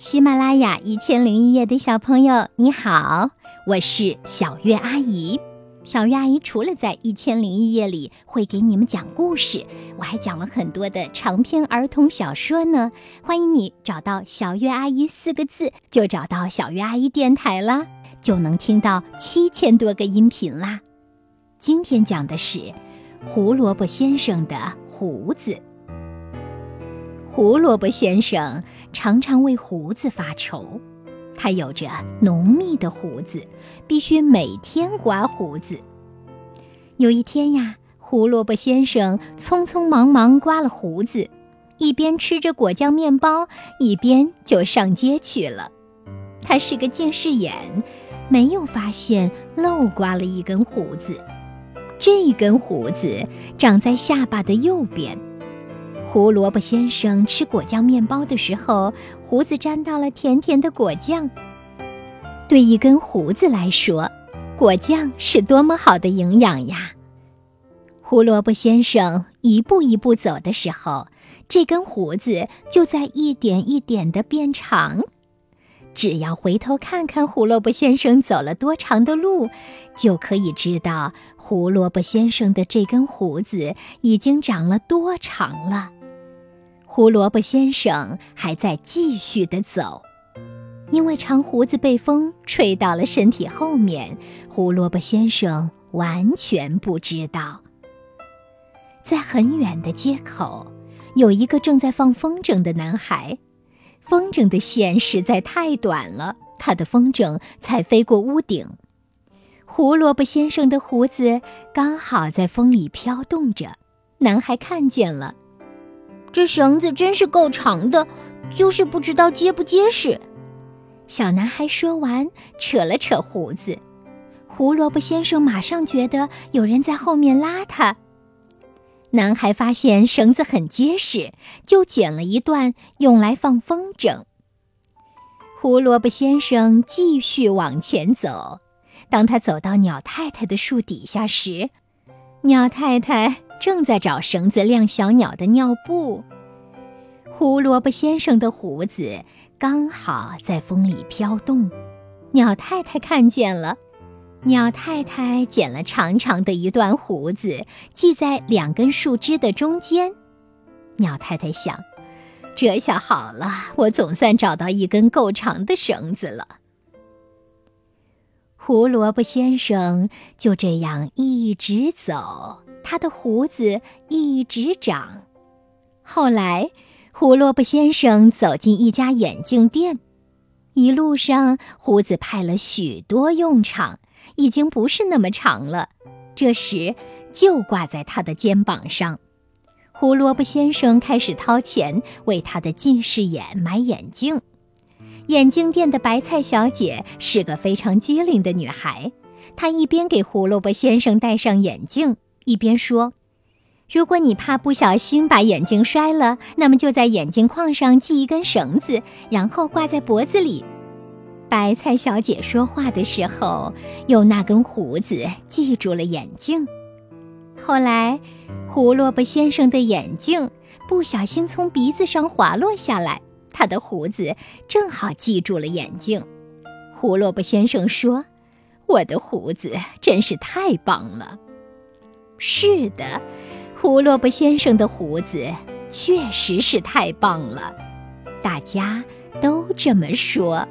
喜马拉雅一千零一夜的小朋友，你好，我是小月阿姨。小月阿姨除了在一千零一夜里会给你们讲故事，我还讲了很多的长篇儿童小说呢。欢迎你找到“小月阿姨”四个字，就找到小月阿姨电台啦，就能听到七千多个音频啦。今天讲的是胡萝卜先生的胡子。胡萝卜先生常常为胡子发愁，他有着浓密的胡子，必须每天刮胡子。有一天呀，胡萝卜先生匆匆忙忙刮了胡子，一边吃着果酱面包，一边就上街去了。他是个近视眼，没有发现漏刮了一根胡子。这根胡子长在下巴的右边。胡萝卜先生吃果酱面包的时候，胡子沾到了甜甜的果酱。对一根胡子来说，果酱是多么好的营养呀！胡萝卜先生一步一步走的时候，这根胡子就在一点一点的变长。只要回头看看胡萝卜先生走了多长的路，就可以知道胡萝卜先生的这根胡子已经长了多长了。胡萝卜先生还在继续的走，因为长胡子被风吹到了身体后面，胡萝卜先生完全不知道。在很远的街口，有一个正在放风筝的男孩，风筝的线实在太短了，他的风筝才飞过屋顶。胡萝卜先生的胡子刚好在风里飘动着，男孩看见了。这绳子真是够长的，就是不知道结不结实。小男孩说完，扯了扯胡子。胡萝卜先生马上觉得有人在后面拉他。男孩发现绳子很结实，就剪了一段用来放风筝。胡萝卜先生继续往前走。当他走到鸟太太的树底下时，鸟太太。正在找绳子晾小鸟的尿布，胡萝卜先生的胡子刚好在风里飘动。鸟太太看见了，鸟太太剪了长长的一段胡子，系在两根树枝的中间。鸟太太想：这下好了，我总算找到一根够长的绳子了。胡萝卜先生就这样一直走。他的胡子一直长。后来，胡萝卜先生走进一家眼镜店，一路上胡子派了许多用场，已经不是那么长了。这时，就挂在他的肩膀上。胡萝卜先生开始掏钱为他的近视眼买眼镜。眼镜店的白菜小姐是个非常机灵的女孩，她一边给胡萝卜先生戴上眼镜。一边说：“如果你怕不小心把眼镜摔了，那么就在眼镜框上系一根绳子，然后挂在脖子里。”白菜小姐说话的时候，用那根胡子系住了眼镜。后来，胡萝卜先生的眼镜不小心从鼻子上滑落下来，他的胡子正好系住了眼镜。胡萝卜先生说：“我的胡子真是太棒了。”是的，胡萝卜先生的胡子确实是太棒了，大家都这么说。